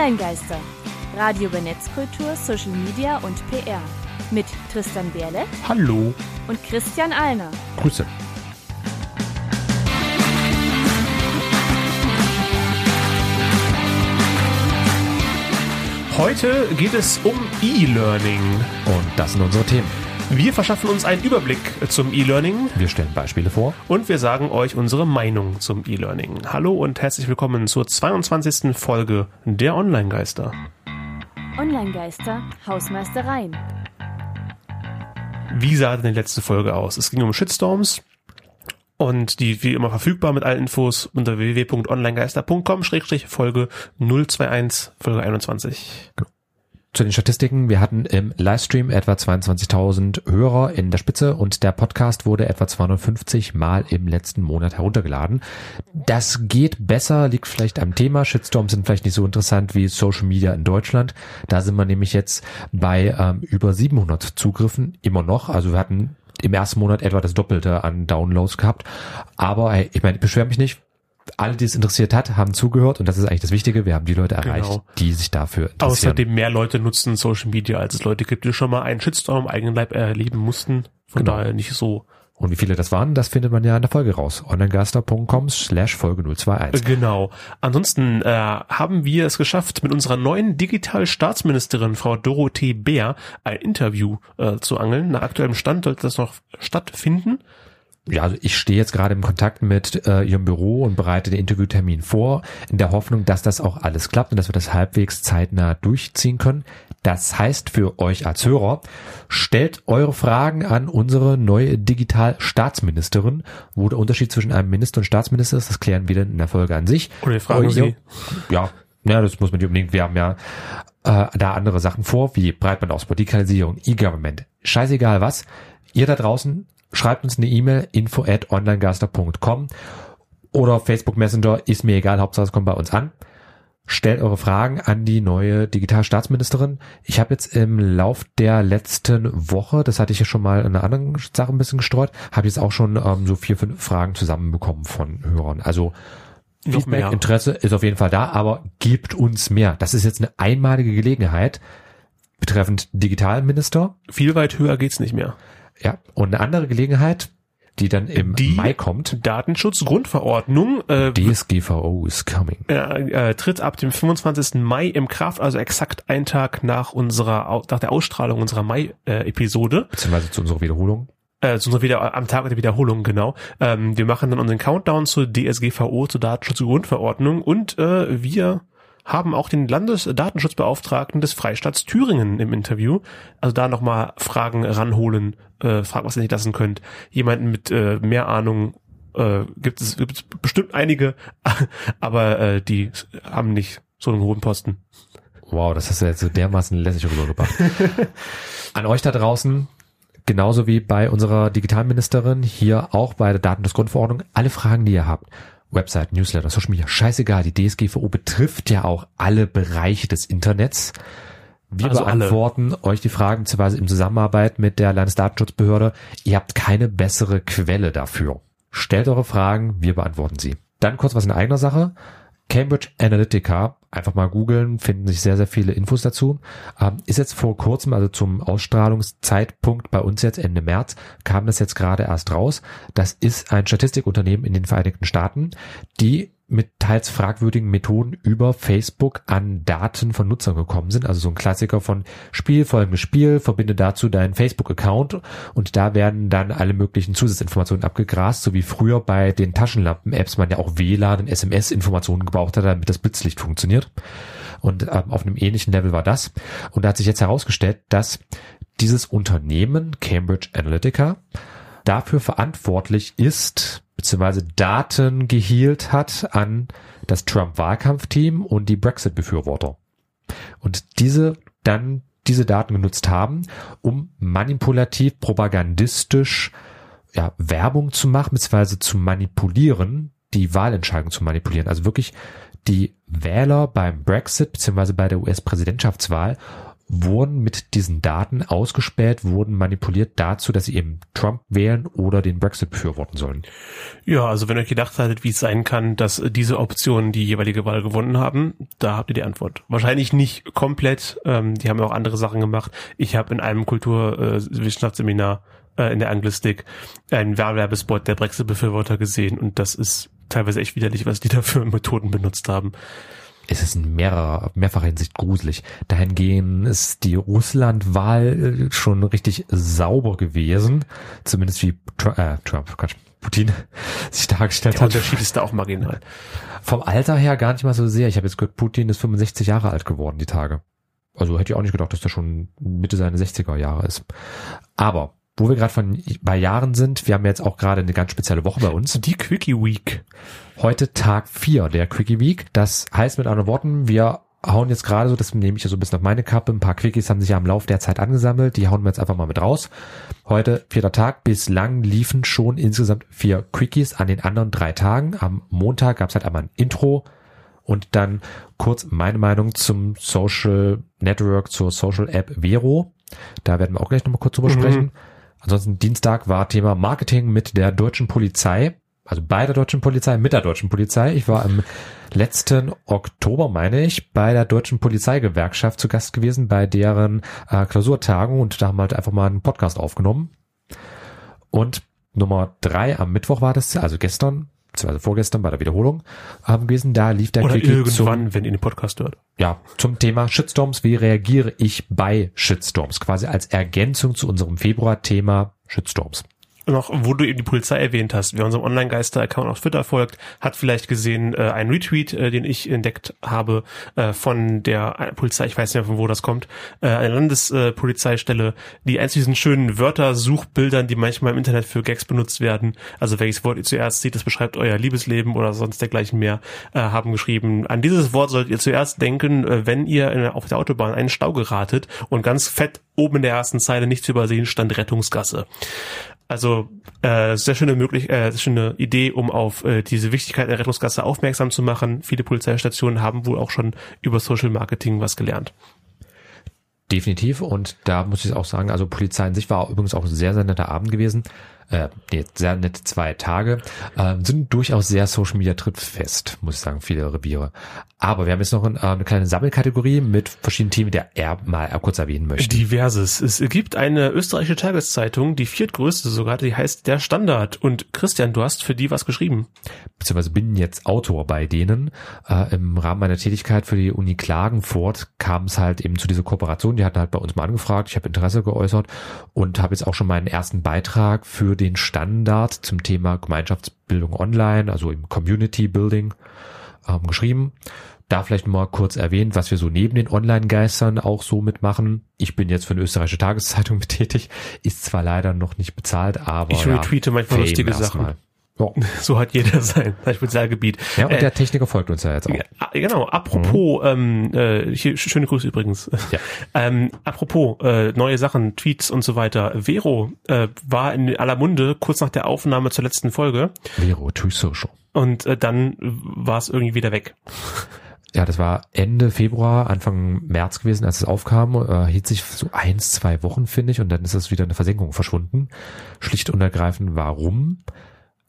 Online-Geister. Radio über Netzkultur, Social Media und PR. Mit Tristan Berle Hallo. und Christian Alner. Grüße. Heute geht es um E-Learning. Und das sind unsere Themen. Wir verschaffen uns einen Überblick zum E-Learning Wir stellen Beispiele vor. und wir sagen euch unsere Meinung zum E-Learning. Hallo und herzlich willkommen zur 22. Folge der Online-Geister. Online-Geister, Hausmeistereien. Wie sah denn die letzte Folge aus? Es ging um Shitstorms und die wie immer verfügbar mit allen Infos unter www.onlinegeister.com-folge 021, Folge 21. Zu den Statistiken. Wir hatten im Livestream etwa 22.000 Hörer in der Spitze und der Podcast wurde etwa 250 Mal im letzten Monat heruntergeladen. Das geht besser, liegt vielleicht am Thema. Shitstorms sind vielleicht nicht so interessant wie Social Media in Deutschland. Da sind wir nämlich jetzt bei ähm, über 700 Zugriffen immer noch. Also wir hatten im ersten Monat etwa das Doppelte an Downloads gehabt. Aber ich meine, ich beschwere mich nicht. Alle, die es interessiert hat, haben zugehört und das ist eigentlich das Wichtige. Wir haben die Leute erreicht, Genau. die sich dafür interessieren. Außerdem mehr Leute nutzen Social Media, als es Leute gibt, die schon mal einen Shitstorm im eigenen Leib erleben mussten. Von Genau. daher nicht so. Und wie viele das waren, das findet man ja in der Folge raus. onlinegeister.com slash Folge 021. Genau. Ansonsten äh, haben wir es geschafft, mit unserer neuen Digital-Staatsministerin, Frau Dorothee Bär, ein Interview äh, zu angeln. Nach aktuellem Stand sollte das noch stattfinden. Ja, also ich stehe jetzt gerade im Kontakt mit äh, ihrem Büro und bereite den Interviewtermin vor, in der Hoffnung, dass das auch alles klappt und dass wir das halbwegs zeitnah durchziehen können. Das heißt für euch als Hörer, stellt eure Fragen an unsere neue Digital-Staatsministerin. Wo der Unterschied zwischen einem Minister und Staatsminister ist, das klären wir dann in der Folge an sich. Oder wir fragen Sie. Ja, ja, das muss man nicht unbedingt. Wir haben ja äh, da andere Sachen vor, wie Breitbandausbau, Digitalisierung, E-Government. Scheißegal was. Ihr da draußen schreibt uns eine E-Mail info at onlinegeister.com oder Facebook Messenger, ist mir egal, Hauptsache es kommt bei uns an. Stellt eure Fragen an die neue Digitalstaatsministerin. Ich habe jetzt im Lauf der letzten Woche, das hatte ich ja schon mal in einer anderen Sache ein bisschen gestreut, habe jetzt auch schon ähm, so vier, fünf Fragen zusammenbekommen von Hörern. Also Noch Feedback, mehr. Interesse ist auf jeden Fall da, aber gebt uns mehr. Das ist jetzt eine einmalige Gelegenheit betreffend Digitalminister. Viel weit höher geht's nicht mehr. Ja, und eine andere Gelegenheit, die dann im Die- Mai kommt. Datenschutzgrundverordnung äh, DSGVO is coming. äh, äh, tritt ab dem 25. Mai im Kraft, also exakt einen Tag nach unserer nach der Ausstrahlung unserer Mai-Episode. Beziehungsweise zu unserer Wiederholung. äh, zu unserer wieder am Tag der Wiederholung, genau. Ähm, wir machen dann unseren Countdown zur DSGVO, zur Datenschutzgrundverordnung und äh, wir haben auch den Landesdatenschutzbeauftragten des Freistaats Thüringen im Interview. Also da nochmal Fragen ranholen, äh, Fragen, was ihr nicht lassen könnt. Jemanden mit äh, mehr Ahnung äh, gibt es gibt es bestimmt einige, aber äh, die haben nicht so einen hohen Posten. Wow, das hast du jetzt so dermaßen lässig rübergebracht. An euch da draußen, genauso wie bei unserer Digitalministerin, hier auch bei der Datenschutzgrundverordnung, alle Fragen, die ihr habt. Website, Newsletter, Social Media, scheißegal, die DSGVO betrifft ja auch alle Bereiche des Internets. Wir Also alle. beantworten euch die Fragen beziehungsweise in Zusammenarbeit mit der Landesdatenschutzbehörde. Ihr habt keine bessere Quelle dafür. Stellt eure Fragen, wir beantworten sie. Dann kurz was in eigener Sache. Cambridge Analytica, einfach mal googeln, finden sich sehr, sehr viele Infos dazu. Ähm, ist jetzt vor kurzem, also zum Ausstrahlungszeitpunkt bei uns jetzt Ende März, kam das jetzt gerade erst raus. Das ist ein Statistikunternehmen in den Vereinigten Staaten, die mit teils fragwürdigen Methoden über Facebook an Daten von Nutzern gekommen sind. Also so ein Klassiker von Spiel folgendes Spiel, verbinde dazu deinen Facebook-Account und da werden dann alle möglichen Zusatzinformationen abgegrast, so wie früher bei den Taschenlampen-Apps man ja auch WLAN und SMS-Informationen gebraucht hat, damit das Blitzlicht funktioniert. Und ähm, auf einem ähnlichen Level war das. Und da hat sich jetzt herausgestellt, dass dieses Unternehmen, Cambridge Analytica, dafür verantwortlich ist, beziehungsweise Daten gehielt hat an das Trump-Wahlkampfteam und die Brexit-Befürworter. Und diese dann diese Daten genutzt haben, um manipulativ, propagandistisch ja, Werbung zu machen, beziehungsweise zu manipulieren, die Wahlentscheidung zu manipulieren. Also wirklich die Wähler beim Brexit beziehungsweise bei der US-Präsidentschaftswahl wurden mit diesen Daten ausgespäht, wurden manipuliert dazu, dass sie eben Trump wählen oder den Brexit befürworten sollen. Ja, also wenn ihr euch gedacht hattet, wie es sein kann, dass diese Optionen die jeweilige Wahl gewonnen haben, da habt ihr die Antwort. Wahrscheinlich nicht komplett, ähm, die haben ja auch andere Sachen gemacht. Ich habe in einem Kulturwissenschaftsseminar äh, in der Anglistik einen Werbespot der Brexit-Befürworter gesehen und das ist teilweise echt widerlich, was die da für Methoden benutzt haben es ist in mehrerer, mehrfacher Hinsicht gruselig. Dahingehend ist die Russland-Wahl äh, schon richtig sauber gewesen. Zumindest wie Trump, äh, Trump Quatsch, Putin sich dargestellt Der hat. Der Unterschied ist da auch marginal. Vom Alter her gar nicht mal so sehr. Ich habe jetzt gehört, Putin ist 65 Jahre alt geworden, die Tage. Also hätte ich auch nicht gedacht, dass der schon Mitte seiner 60er Jahre ist. Aber wo wir gerade von bei Jahren sind, wir haben jetzt auch gerade eine ganz spezielle Woche bei uns. Die Quickie Week. Heute Tag 4 der Quickie Week. Das heißt mit anderen Worten, wir hauen jetzt gerade so, das nehme ich ja so ein bisschen auf meine Kappe, ein paar Quickies haben sich ja im Laufe der Zeit angesammelt, die hauen wir jetzt einfach mal mit raus. Heute vierter Tag, bislang liefen schon insgesamt vier Quickies an den anderen drei Tagen. Am Montag gab es halt einmal ein Intro und dann kurz meine Meinung zum Social Network, zur Social App Vero. Da werden wir auch gleich nochmal kurz drüber Mhm. sprechen. Ansonsten Dienstag war Thema Marketing mit der deutschen Polizei, also bei der deutschen Polizei, mit der deutschen Polizei. Ich war im letzten Oktober, meine ich, bei der deutschen Polizeigewerkschaft zu Gast gewesen, bei deren äh, Klausurtagung und da haben wir halt einfach mal einen Podcast aufgenommen. Und Nummer drei am Mittwoch war das, also gestern, beziehungsweise vorgestern bei der Wiederholung ähm, gewesen, da lief der Oder Quickie zum, irgendwann, wenn ihr den Podcast hört. ja, zum Thema Shitstorms. Wie reagiere ich bei Shitstorms? Quasi als Ergänzung zu unserem Februar-Thema Shitstorms. Noch, wo du eben die Polizei erwähnt hast, wer unserem Online-Geister-Account auf Twitter folgt, hat vielleicht gesehen äh, einen Retweet, äh, den ich entdeckt habe äh, von der Polizei, ich weiß nicht mehr von wo das kommt, äh, eine Landespolizeistelle, die eins diesen schönen Wörter-Suchbildern, die manchmal im Internet für Gags benutzt werden, also welches Wort ihr zuerst seht, das beschreibt euer Liebesleben oder sonst dergleichen mehr, äh, haben geschrieben, an dieses Wort solltet ihr zuerst denken, äh, wenn ihr in, auf der Autobahn einen Stau geratet und ganz fett oben in der ersten Zeile nicht zu übersehen stand Rettungsgasse. Also äh, sehr schöne möglich, äh, sehr schöne Idee, um auf äh, diese Wichtigkeit der Rettungsgasse aufmerksam zu machen. Viele Polizeistationen haben wohl auch schon über Social Marketing was gelernt. Definitiv. Und da muss ich auch sagen, also Polizei in sich war übrigens auch ein sehr, sehr netter Abend gewesen. Äh, nee, sehr nette zwei Tage. Äh, sind durchaus sehr Social Media trittfest, muss ich sagen, viele Reviere. Aber wir haben jetzt noch ein, äh, eine kleine Sammelkategorie mit verschiedenen Themen, die er mal kurz erwähnen möchte. Diverses. Es gibt eine österreichische Tageszeitung, die viertgrößte sogar, die heißt Der Standard. Und Christian, du hast für die was geschrieben. beziehungsweise bin jetzt Autor bei denen. Äh, Im Rahmen meiner Tätigkeit für die Uni Klagenfurt kam es halt eben zu dieser Kooperation. Die hatten halt bei uns mal angefragt. Ich habe Interesse geäußert und habe jetzt auch schon meinen ersten Beitrag für den Standard zum Thema Gemeinschaftsbildung online, also im Community Building ähm, geschrieben. Da vielleicht mal kurz erwähnt, was wir so neben den Online-Geistern auch so mitmachen. Ich bin jetzt für eine österreichische Tageszeitung tätig, ist zwar leider noch nicht bezahlt, aber Ich ja, retweete manchmal Fame lustige. Sachen. Ja. So hat jeder sein, sein Spezialgebiet. Ja, und Äh, der Techniker folgt uns ja jetzt auch. Ah, genau, apropos, ähm, äh, hier, sch- schöne Grüße übrigens. Ja. Ähm, apropos, äh, neue Sachen, Tweets und so weiter. Vero äh, war in aller Munde kurz nach der Aufnahme zur letzten Folge Vero, True Social. und äh, dann war es irgendwie wieder weg. Ja, das war Ende Februar, Anfang März gewesen, als es aufkam. Äh, hielt sich so eins, zwei Wochen, finde ich, und dann ist es wieder eine Versenkung verschwunden. Schlicht und ergreifend, warum?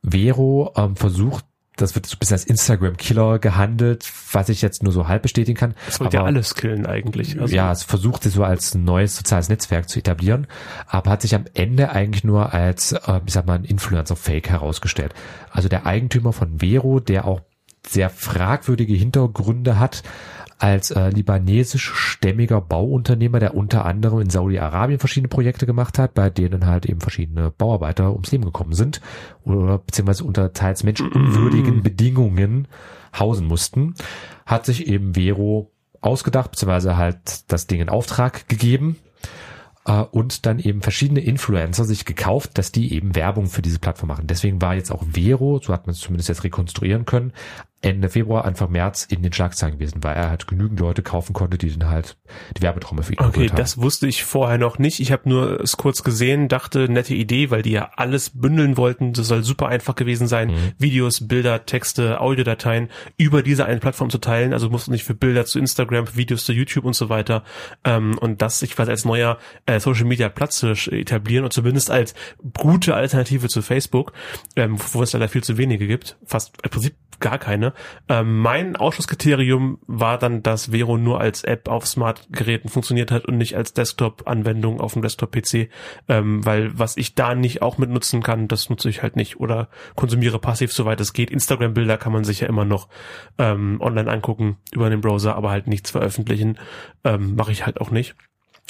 Vero ähm, versucht, das wird so ein bisschen als Instagram-Killer gehandelt, was ich jetzt nur so halb bestätigen kann. Das wollte ja alles killen eigentlich. Also, ja, es versucht sich so als neues soziales Netzwerk zu etablieren, aber hat sich am Ende eigentlich nur als, äh, ich sag mal, ein Influencer-Fake herausgestellt. Also der Eigentümer von Vero, der auch sehr fragwürdige Hintergründe hat, als äh, libanesisch-stämmiger Bauunternehmer, der unter anderem in Saudi-Arabien verschiedene Projekte gemacht hat, bei denen halt eben verschiedene Bauarbeiter ums Leben gekommen sind oder beziehungsweise unter teils menschenunwürdigen Bedingungen hausen mussten, hat sich eben Vero ausgedacht, beziehungsweise halt das Ding in Auftrag gegeben äh, und dann eben verschiedene Influencer sich gekauft, dass die eben Werbung für diese Plattform machen. Deswegen war jetzt auch Vero, so hat man es zumindest jetzt rekonstruieren können, Ende Februar, Anfang März in den Schlagzeilen gewesen, weil er halt genügend Leute kaufen konnte, die dann halt die Werbetrommel für ihn Okay, haben. das wusste ich vorher noch nicht. Ich habe nur es kurz gesehen, dachte, nette Idee, weil die ja alles bündeln wollten. Das soll super einfach gewesen sein, Mhm. Videos, Bilder, Texte, Audiodateien über diese eine Plattform zu teilen. Also musst du nicht für Bilder zu Instagram, für Videos zu YouTube und so weiter. Ähm, und das sich quasi als neuer äh, Social Media Platz zu etablieren und zumindest als gute Alternative zu Facebook, ähm, wo es leider viel zu wenige gibt. Fast im Prinzip gar keine. Ähm, mein Ausschlusskriterium war dann, dass Vero nur als App auf Smart-Geräten funktioniert hat und nicht als Desktop-Anwendung auf dem Desktop-PC, ähm, weil was ich da nicht auch mitnutzen kann, das nutze ich halt nicht oder konsumiere passiv, soweit es geht. Instagram-Bilder kann man sich ja immer noch ähm, online angucken über den Browser, aber halt nichts veröffentlichen, ähm, mache ich halt auch nicht.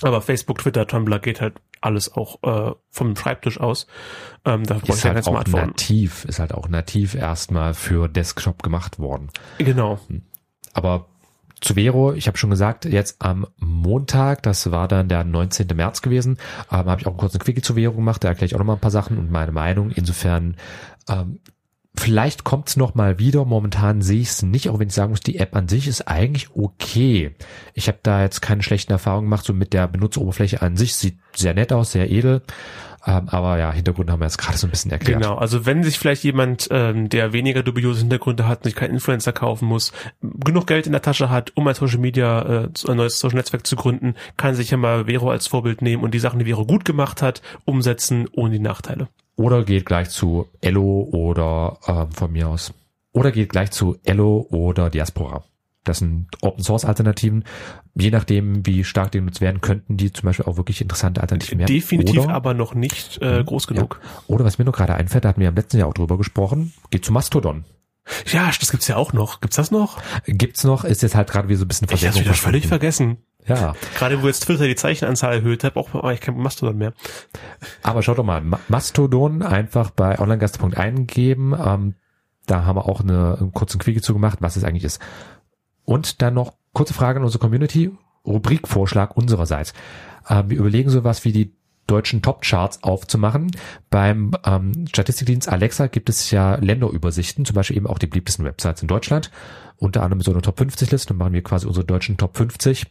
Aber Facebook, Twitter, Tumblr geht halt alles auch äh, vom Schreibtisch aus. Ähm, da ist halt kein auch Smartphone. nativ, ist halt auch nativ erstmal für Desktop gemacht worden. Genau. Aber zu Vero, ich habe schon gesagt, jetzt am Montag, das war dann der 19. März gewesen, ähm, habe ich auch einen kurzen Quickie zu Vero gemacht, da erkläre ich auch noch mal ein paar Sachen und meine Meinung. Insofern, ähm, vielleicht kommt's noch mal wieder. Momentan sehe ich es nicht, auch wenn ich sagen muss, die App an sich ist eigentlich okay. Ich habe da jetzt keine schlechten Erfahrungen gemacht, so mit der Benutzeroberfläche an sich. Sieht sehr nett aus, sehr edel. Ähm, aber ja, Hintergrund haben wir jetzt gerade so ein bisschen erklärt. Genau, also wenn sich vielleicht jemand, ähm, der weniger dubiose Hintergründe hat, sich keinen Influencer kaufen muss, genug Geld in der Tasche hat, um ein Social Media, äh, ein neues Social Netzwerk zu gründen, kann sich ja mal Vero als Vorbild nehmen und die Sachen, die Vero gut gemacht hat, umsetzen ohne die Nachteile. Oder geht gleich zu Ello oder ähm, von mir aus. Oder geht gleich zu Ello oder Diaspora. Das sind Open Source Alternativen. Je nachdem, wie stark die genutzt werden, könnten die zum Beispiel auch wirklich interessante Alternativen werden. Definitiv oder, aber noch nicht äh, groß genug. Oder was mir noch gerade einfällt, da hatten wir im letzten Jahr auch drüber gesprochen, geht zu Mastodon. Ja, das gibt's ja auch noch. Gibt's das noch? Gibt's noch, ist jetzt halt gerade wie so ein bisschen Ich hab's wieder völlig vergessen. Ja, Gerade wo jetzt Twitter die Zeichenanzahl erhöht hat, braucht man eigentlich kein Mastodon mehr. aber schaut doch mal, Ma- Mastodon einfach bei onlinegeister.de eingeben. Ähm, da haben wir auch eine, einen kurzen Quickie zu gemacht, was es eigentlich ist. Und dann noch kurze Frage an unsere Community, Rubrikvorschlag unsererseits. Ähm, wir überlegen sowas wie die deutschen Top-Charts aufzumachen. Beim ähm, Statistikdienst Alexa gibt es ja Länderübersichten, zum Beispiel eben auch die beliebtesten Websites in Deutschland. Unter anderem so eine Top 50 Liste, dann machen wir quasi unsere deutschen Top 50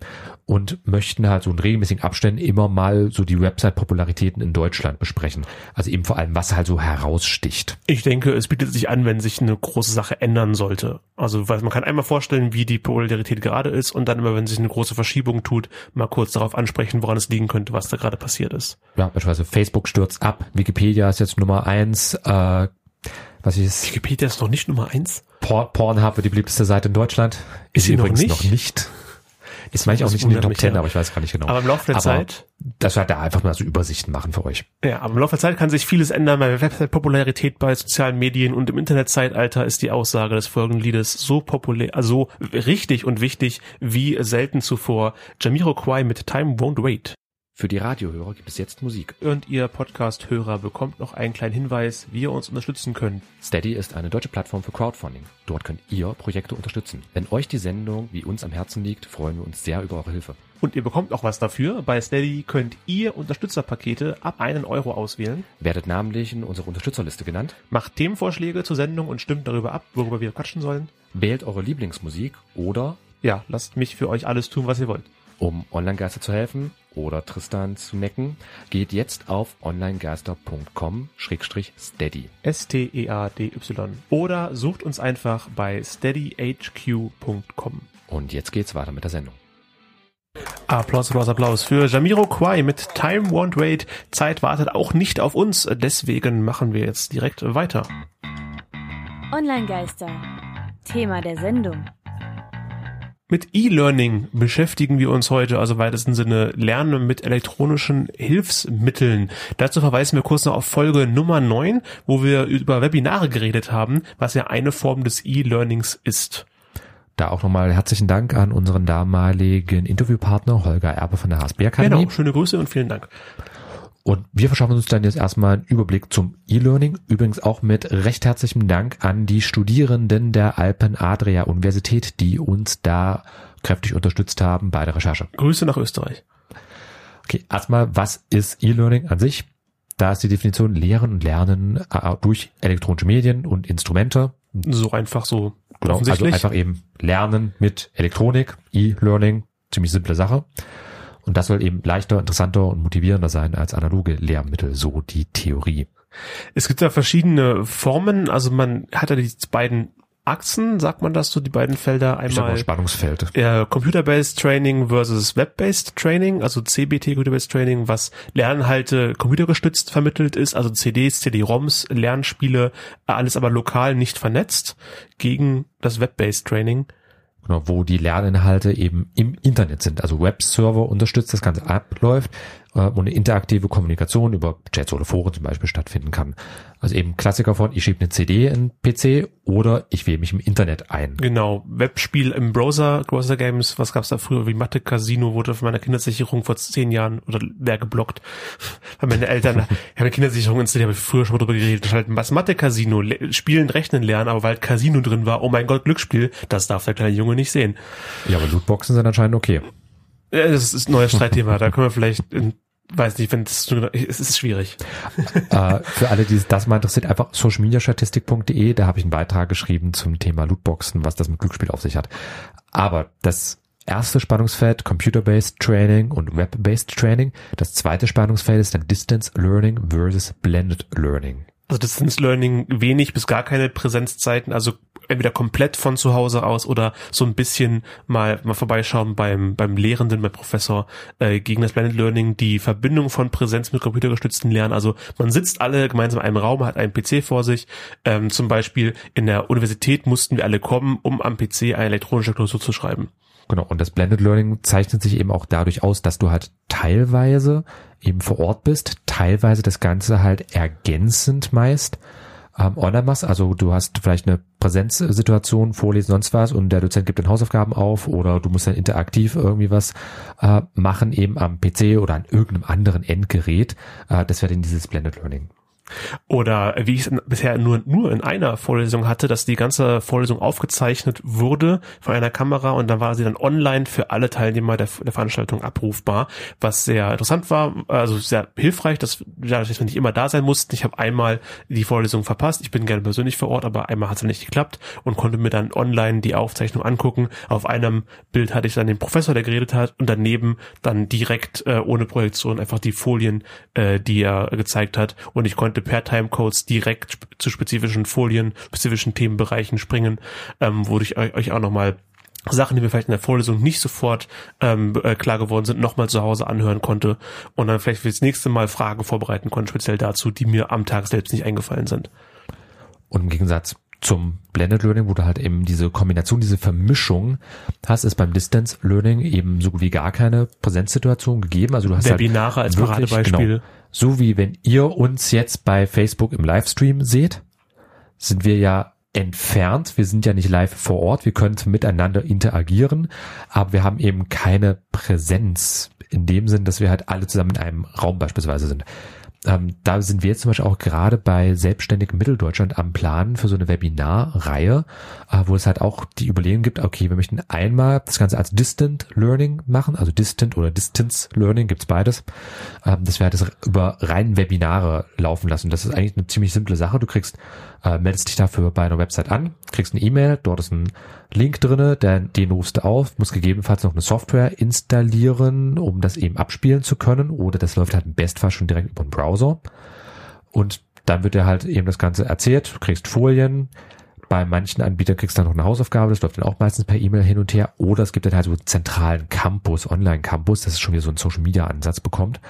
und möchten halt so in regelmäßigen Abständen immer mal so die Website-Popularitäten in Deutschland besprechen. Also eben vor allem, was halt so heraussticht. Ich denke, es bietet sich an, wenn sich eine große Sache ändern sollte. Also weil man kann einmal vorstellen, wie die Popularität gerade ist und dann immer, wenn sich eine große Verschiebung tut, mal kurz darauf ansprechen, woran es liegen könnte, was da gerade passiert ist. Ja, beispielsweise Facebook stürzt ab, Wikipedia ist jetzt Nummer eins, äh, was ist Wikipedia ist noch nicht Nummer eins. Por Pornhub wird die beliebteste Seite in Deutschland. Ist sie noch übrigens nicht? noch nicht. Ist manchmal auch nicht in den Top 10, ja. aber ich weiß gar nicht genau. Aber im Laufe der aber Zeit, Das wird da einfach mal so Übersichten machen für euch. ja, aber im Laufe der Zeit kann sich vieles ändern. Bei Website-Popularität, bei sozialen Medien und im Internetzeitalter ist die Aussage des folgenden Liedes so populär, also richtig und wichtig wie selten zuvor. Jamiroquai mit Time Won't Wait. Für die Radiohörer gibt es jetzt Musik. Und ihr Podcast-Hörer bekommt noch einen kleinen Hinweis, wie ihr uns unterstützen könnt. Steady ist eine deutsche Plattform für Crowdfunding. Dort könnt ihr Projekte unterstützen. Wenn euch die Sendung wie uns am Herzen liegt, freuen wir uns sehr über eure Hilfe. Und ihr bekommt auch was dafür. Bei Steady könnt ihr Unterstützerpakete ab einen Euro auswählen. Werdet namentlich in unserer Unterstützerliste genannt, Macht Themenvorschläge zur Sendung und stimmt darüber ab, worüber wir quatschen sollen. wählt eure Lieblingsmusik oder, Ja, lasst mich für euch alles tun, was ihr wollt. um Online-Geister zu helfen oder Tristan zu necken, geht jetzt auf onlinegeister.com-steady. S-T-E-A-D-Y. Oder sucht uns einfach bei steadyhq.com. Und jetzt geht's weiter mit der Sendung. Applaus, Applaus, Applaus für Jamiro Kwai mit Time Won't Wait. Zeit wartet auch nicht auf uns, deswegen machen wir jetzt direkt weiter. Online-Geister. Thema der Sendung. Mit E-Learning beschäftigen wir uns heute, also weitesten Sinne Lernen mit elektronischen Hilfsmitteln. Dazu verweisen wir kurz noch auf Folge Nummer 9, wo wir über Webinare geredet haben, was ja eine Form des E-Learnings ist. Da auch nochmal herzlichen Dank an unseren damaligen Interviewpartner Holger Erbe von der HSB Akademie. Genau, schöne Grüße und vielen Dank. Und wir verschaffen uns dann jetzt erstmal einen Überblick zum E-Learning. Übrigens auch mit recht herzlichem Dank an die Studierenden der Alpen Adria Universität, die uns da kräftig unterstützt haben bei der Recherche. Grüße nach Österreich. Okay, erstmal, was ist E-Learning an sich? Da ist die Definition Lehren und Lernen äh, durch elektronische Medien und Instrumente. So einfach so Genau, also einfach eben lernen mit Elektronik, E-Learning, ziemlich simple Sache. Und das soll eben leichter, interessanter und motivierender sein als analoge Lehrmittel, so die Theorie. Es gibt da verschiedene Formen, also man hat ja die beiden Achsen, sagt man das so, die beiden Felder einmal Spannungsfeld. äh, Computer-Based Training versus Web-Based Training, also CBT Computer-Based Training, was Lernhalte computergestützt vermittelt ist, also CDs, CD-ROMs, Lernspiele, alles aber lokal nicht vernetzt, gegen das Web-Based Training. Wo die Lerninhalte eben im Internet sind. Also Webserver unterstützt das Ganze abläuft äh, und eine interaktive Kommunikation über Chats oder Foren zum Beispiel stattfinden kann. Also eben Klassiker von, ich schiebe eine CD in PC oder ich wähle mich im Internet ein. Genau, Webspiel im Browser, Browser Games, was gab's da früher, wie Mathe Casino wurde von meiner Kindersicherung vor zehn Jahren oder wer geblockt, weil meine Eltern haben eine Kindersicherung installiert, habe ich früher schon mal drüber geredet, halt was Mathe Casino, le- spielen, rechnen lernen, aber weil halt Casino drin war, oh mein Gott, Glücksspiel, das darf der kleine Junge nicht sehen. Ja, aber Lootboxen sind anscheinend okay. Das ist ein neues Streitthema, da können wir vielleicht, in, weiß nicht, wenn das, es ist schwierig. äh, für alle, die das mal interessiert, einfach socialmediastatistik.de, da habe ich einen Beitrag geschrieben zum Thema Lootboxen, was das mit Glücksspiel auf sich hat. Aber das erste Spannungsfeld Computer-Based Training und Web-Based Training. Das zweite Spannungsfeld ist dann Distance Learning versus Blended Learning. Also Distance Learning wenig bis gar keine Präsenzzeiten, also entweder komplett von zu Hause aus oder so ein bisschen mal mal vorbeischauen beim beim Lehrenden, beim Professor äh, gegen das Blended Learning, die Verbindung von Präsenz mit computergestützten Lernen. Also man sitzt alle gemeinsam in einem Raum, hat einen PC vor sich. Ähm, zum Beispiel in der Universität mussten wir alle kommen, um am PC eine elektronische Klausur zu schreiben. Genau, und das Blended Learning zeichnet sich eben auch dadurch aus, dass du halt teilweise eben vor Ort bist, teilweise das Ganze halt ergänzend meist ähm, online machst. Also du hast vielleicht eine Präsenzsituation, Vorlesen, sonst was und der Dozent gibt dann Hausaufgaben auf oder du musst dann interaktiv irgendwie was äh, machen, eben am PC oder an irgendeinem anderen Endgerät. Äh, das wäre dann dieses Blended Learning. Oder wie ich es bisher nur, nur in einer Vorlesung hatte, dass die ganze Vorlesung aufgezeichnet wurde von einer Kamera und dann war sie dann online für alle Teilnehmer der, der Veranstaltung abrufbar, was sehr interessant war, also sehr hilfreich, dass, dadurch, dass wir nicht immer da sein mussten. Ich habe einmal die Vorlesung verpasst, ich bin gerne persönlich vor Ort, aber einmal hat es nicht geklappt und konnte mir dann online die Aufzeichnung angucken. Auf einem Bild hatte ich dann den Professor, der geredet hat und daneben dann direkt äh, ohne Projektion einfach die Folien, äh, die er gezeigt hat und ich konnte per Timecodes direkt sp zu spezifischen Folien, spezifischen Themenbereichen springen, ähm, wo ich eu- euch auch nochmal Sachen, die mir vielleicht in der Vorlesung nicht sofort ähm, äh, klar geworden sind, nochmal zu Hause anhören konnte und dann vielleicht fürs nächste Mal Fragen vorbereiten konnte, speziell dazu, die mir am Tag selbst nicht eingefallen sind. Und im Gegensatz zum Blended Learning, wo du halt eben diese Kombination, diese Vermischung hast, ist beim Distance Learning eben so gut wie gar keine Präsenzsituation gegeben. Also du hast Webinare halt als wirklich, Paradebeispiel. Genau, so wie wenn ihr uns jetzt bei Facebook im Livestream seht, sind wir ja entfernt. Wir sind ja nicht live vor Ort. Wir können miteinander interagieren, aber wir haben eben keine Präsenz in dem Sinn, dass wir halt alle zusammen in einem Raum beispielsweise sind. Ähm, da sind wir jetzt zum Beispiel auch gerade bei Selbstständig Mitteldeutschland am Planen für so eine Webinarreihe, äh, wo es halt auch die Überlegung gibt, okay, wir möchten einmal das Ganze als Distant Learning machen, also Distant oder Distance Learning, gibt's beides, ähm, dass wir halt das über rein Webinare laufen lassen. Das ist eigentlich eine ziemlich simple Sache. Du kriegst, äh, meldest dich dafür bei einer Website an, kriegst eine E-Mail, dort ist ein Link drinne, den, den rufst du auf, musst gegebenenfalls noch eine Software installieren, um das eben abspielen zu können, oder das läuft halt im Bestfall schon direkt über den Browser. Und dann wird dir halt eben das Ganze erzählt, du kriegst Folien, bei manchen Anbietern kriegst du dann noch eine Hausaufgabe, das läuft dann auch meistens per E-Mail hin und her. Oder es gibt dann halt so einen zentralen Campus, Online-Campus, das ist schon wieder so ein Social-Media-Ansatz bekommt.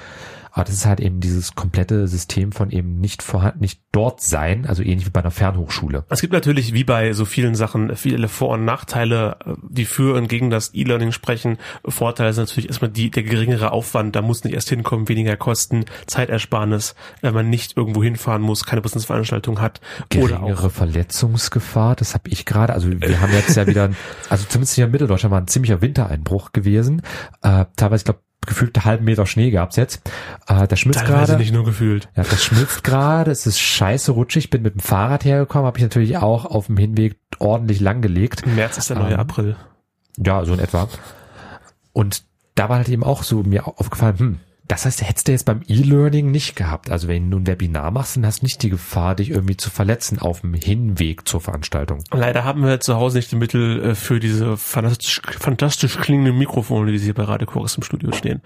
Aber das ist halt eben dieses komplette System von eben nicht vorhanden, nicht dort sein, also ähnlich wie bei einer Fernhochschule. Es gibt natürlich, wie bei so vielen Sachen, viele Vor- und Nachteile, die für und gegen das E-Learning sprechen. Vorteile sind natürlich erstmal die, der geringere Aufwand, da muss nicht erst hinkommen, weniger Kosten, Zeitersparnis, wenn man nicht irgendwo hinfahren muss, keine Präsenzveranstaltung hat. Oder Geringere auch, Verletzungsgefahr, das habe ich gerade, also wir haben jetzt ja wieder, also zumindest hier in Mitteldeutschland war ein ziemlicher Wintereinbruch gewesen. Äh, teilweise, ich glaube, gefühlt einen halben Meter Schnee gab's jetzt. Äh, das schmilzt gerade. nicht nur gefühlt. Ja, das schmilzt gerade, es ist scheiße rutschig, bin mit dem Fahrrad hergekommen, habe ich natürlich auch auf dem Hinweg ordentlich langgelegt. Im März ist der neue Ähm, April. Ja, so in etwa. Und da war halt eben auch so mir aufgefallen, hm, Das heißt, hättest du jetzt beim E-Learning nicht gehabt. Also wenn du ein Webinar machst, dann hast du nicht die Gefahr, dich irgendwie zu verletzen auf dem Hinweg zur Veranstaltung. Leider haben wir zu Hause nicht die Mittel äh, für diese fantastisch, fantastisch klingenden Mikrofone, die hier bei Radio Chorus im Studio stehen.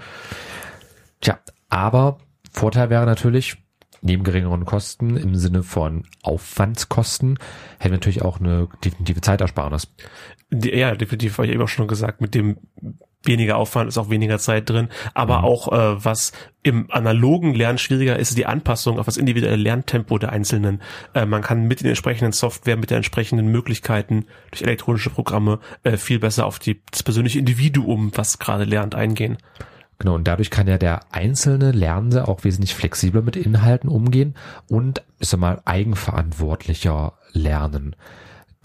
Tja, aber Vorteil wäre natürlich, neben geringeren Kosten im Sinne von Aufwandskosten hätten wir natürlich auch eine definitive Zeitersparnis. Ja, definitiv, habe ich eben auch schon gesagt, mit dem weniger Aufwand ist auch weniger Zeit drin, aber mhm. auch äh, was im analogen Lernen schwieriger ist, die Anpassung auf das individuelle Lerntempo der Einzelnen. Äh, man kann mit den entsprechenden Software, mit den entsprechenden Möglichkeiten durch elektronische Programme äh, viel besser auf die, das persönliche Individuum, was gerade lernt, eingehen. Genau, und dadurch kann ja der einzelne Lernende auch wesentlich flexibler mit Inhalten umgehen und, ich sag mal, eigenverantwortlicher lernen.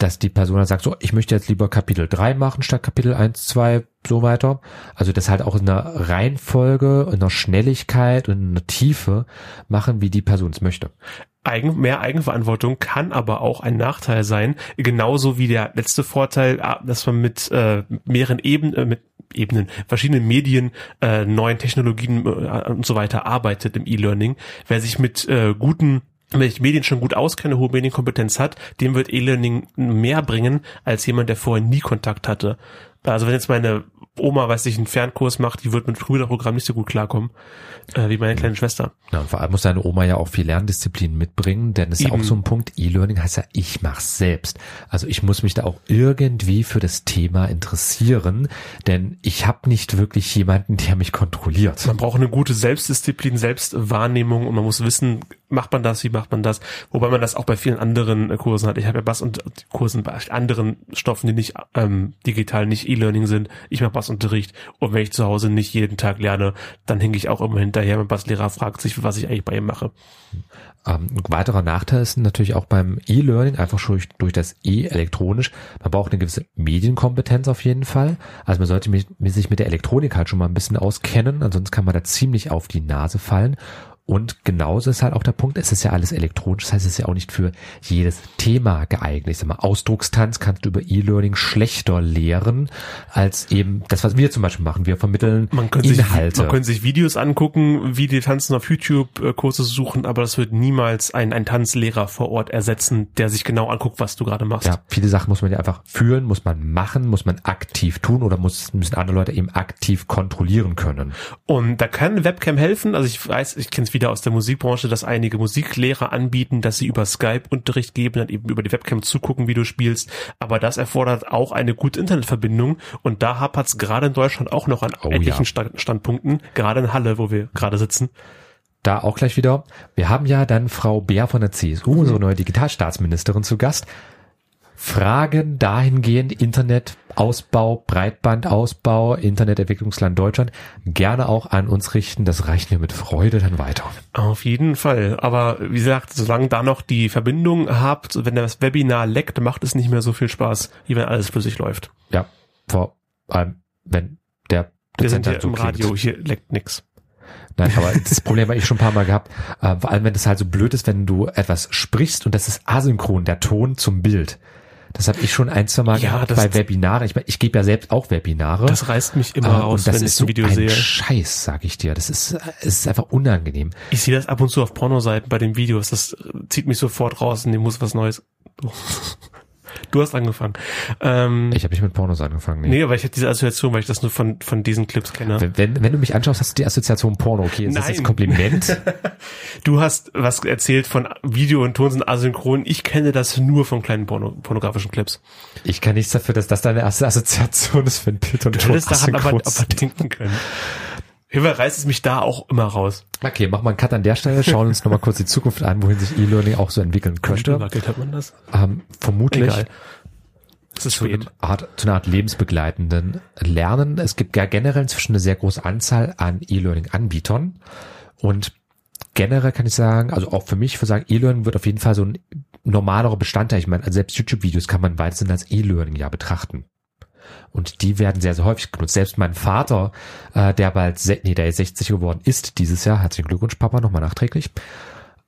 Dass die Person dann sagt, so, ich möchte jetzt lieber Kapitel 3 machen statt Kapitel 1, 2, so weiter. Also das halt auch in einer Reihenfolge, in einer Schnelligkeit und in einer Tiefe machen, wie die Person es möchte. Eigen, mehr Eigenverantwortung kann aber auch ein Nachteil sein, genauso wie der letzte Vorteil, ah, dass man mit äh, mehreren Ebenen, äh, mit Ebenen, verschiedenen Medien, äh, neuen Technologien äh, und so weiter arbeitet im E-Learning. Wer sich mit äh, guten wenn ich Medien schon gut auskenne, hohe Medienkompetenz hat, dem wird E-Learning mehr bringen als jemand, der vorher nie Kontakt hatte. Also wenn jetzt meine Oma, weiß ich, einen Fernkurs macht, die wird mit Brüderprogramm nicht so gut klarkommen, äh, wie meine kleine Schwester. Ja, und vor allem muss deine Oma ja auch viel Lerndisziplin mitbringen, denn es ist Eben. auch so ein Punkt, E-Learning heißt ja, ich mach's selbst. Also ich muss mich da auch irgendwie für das Thema interessieren, denn ich habe nicht wirklich jemanden, der mich kontrolliert. Man braucht eine gute Selbstdisziplin, Selbstwahrnehmung und man muss wissen, macht man das, wie macht man das, wobei man das auch bei vielen anderen Kursen hat. Ich habe ja Bass und Kursen bei anderen Stoffen, die nicht ähm, digital, nicht E-Learning sind. Ich mache Bassunterricht und wenn ich zu Hause nicht jeden Tag lerne, dann hänge ich auch immer hinterher. Mein Basslehrer fragt sich, was ich eigentlich bei ihm mache. Ähm, ein weiterer Nachteil ist natürlich auch beim E-Learning, einfach schon durch, durch das E elektronisch. Man braucht eine gewisse Medienkompetenz auf jeden Fall. Also man sollte sich mit der Elektronik halt schon mal ein bisschen auskennen, ansonsten kann man da ziemlich auf die Nase fallen. Und genauso ist halt auch der Punkt, es ist ja alles elektronisch, das heißt, es ist ja auch nicht für jedes Thema geeignet. Ich sag mal, Ausdruckstanz kannst du über E-Learning schlechter lehren, als eben das, was wir zum Beispiel machen. Wir vermitteln man Inhalte. Sich, man könnte sich Videos angucken, wie die Tanzen auf YouTube äh, Kurse suchen, aber das wird niemals ein, ein Tanzlehrer vor Ort ersetzen, der sich genau anguckt, was du gerade machst. Ja, viele Sachen muss man ja einfach fühlen, muss man machen, muss man aktiv tun oder muss, müssen andere Leute eben aktiv kontrollieren können. Und da kann Webcam helfen. Also ich weiß, ich kenne es wieder aus der Musikbranche, dass einige Musiklehrer anbieten, dass sie über Skype Unterricht geben, dann eben über die Webcam zugucken, wie du spielst. Aber das erfordert auch eine gute Internetverbindung und da hapert es gerade in Deutschland auch noch an oh, etlichen ja. Standpunkten, gerade in Halle, wo wir gerade sitzen da auch gleich wieder. Wir haben ja dann Frau Bär von der CSU, unsere neue Digitalstaatsministerin, zu Gast. Fragen dahingehend Internetausbau, Breitbandausbau, Internetentwicklungsland Deutschland gerne auch an uns richten. Das reichen wir mit Freude dann weiter. Auf jeden Fall. Aber wie gesagt, solange da noch die Verbindung habt, wenn das Webinar leckt, macht es nicht mehr so viel Spaß, wie wenn alles für sich läuft. Ja, vor allem, wenn der wir sind ja so im Radio, hier leckt nix. Nein, aber das Problem habe ich schon ein paar Mal gehabt. Äh, vor allem, wenn das halt so blöd ist, wenn du etwas sprichst und das ist asynchron, der Ton zum Bild. Das habe ich schon ein, zwei Mal ja, gehabt bei Webinaren. Ich, ich gebe ja selbst auch Webinare. Das reißt mich immer äh, raus, wenn ich so ein Video ein sehe. Scheiß, sag ich dir. Das ist, es ist einfach unangenehm. Ich sehe das ab und zu auf Pornoseiten bei den Videos. Das zieht mich sofort raus und dem muss was Neues. Du hast angefangen. Ähm, ich habe nicht mit Pornos angefangen. Nee. nee, aber ich habe diese Assoziation, weil ich das nur von, von diesen Clips kenne. Wenn, wenn, wenn du mich anschaust, hast du die Assoziation Porno. Okay, ist Nein. das jetzt Kompliment? du hast was erzählt von Video und Ton sind asynchron. Ich kenne das nur von kleinen Porno, pornografischen Clips. Ich kann nichts dafür, dass das deine erste Assoziation ist für ein Bild und Ton. Du hättest daran aber, aber denken können. Hilfe reißt es mich da auch immer raus. Okay, machen wir einen Cut an der Stelle, schauen uns nochmal kurz die Zukunft an, wohin sich E-Learning auch so entwickeln könnte. Hat man das? Ähm, vermutlich. Egal. Es ist zu, Art, zu einer Art lebensbegleitenden Lernen. Es gibt ja generell inzwischen eine sehr große Anzahl an E-Learning-Anbietern. Und generell kann ich sagen, also auch für mich, für sagen, E-Learning wird auf jeden Fall so ein normalerer Bestandteil. Ich meine, selbst YouTube-Videos kann man weitestens als E-Learning ja betrachten. Und die werden sehr, sehr häufig genutzt. Selbst mein Vater, äh, der bald, nee, der ist 60 geworden ist dieses Jahr, herzlichen Glückwunsch, Papa, nochmal nachträglich,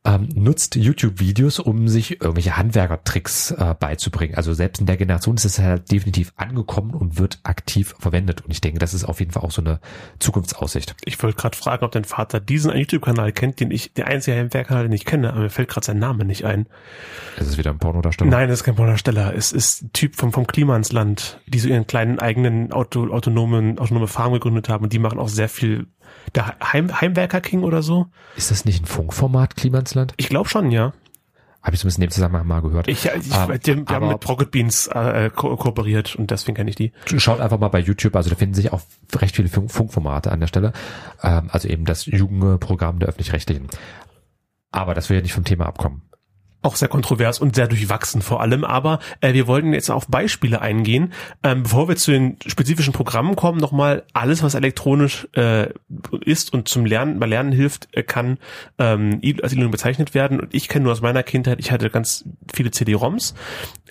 ähm, nutzt YouTube-Videos, um sich irgendwelche Handwerkertricks äh, beizubringen. Also selbst in der Generation ist es halt definitiv angekommen und wird aktiv verwendet. Und ich denke, das ist auf jeden Fall auch so eine Zukunftsaussicht. Ich wollte gerade fragen, ob dein Vater diesen YouTube-Kanal kennt, den ich, der einzige Handwerker, den ich kenne, aber mir fällt gerade sein Name nicht ein. Ist es wieder ein Pornodarsteller? Nein, es ist kein Pornodarsteller. Es ist ein Typ vom, vom Klimansland, die so ihren kleinen eigenen Auto, autonomen, autonome Farm gegründet haben und die machen auch sehr viel der Heim, Heimwerker King oder so. Ist das nicht ein Funkformat, Klimansland? Ich glaube schon, ja. Habe ich zumindest in dem Zusammenhang mal gehört. Ich, ich, um, die, die haben mit Rocket Beans äh, ko kooperiert und deswegen kenne ich die. Schaut einfach mal bei YouTube, also da finden sich auch recht viele Funk Funkformate an der Stelle. Ähm, also eben das Jugendprogramm der öffentlich-rechtlichen. Aber das will ja nicht vom Thema abkommen auch sehr kontrovers und sehr durchwachsen vor allem. Aber äh, wir wollten jetzt auf Beispiele eingehen. Ähm, bevor wir zu den spezifischen Programmen kommen, nochmal alles, was elektronisch äh, ist und zum Lernen, bei Lernen hilft, äh, kann ähm, als E-Learning bezeichnet werden. Und ich kenne nur aus meiner Kindheit, ich hatte ganz viele CD-ROMs.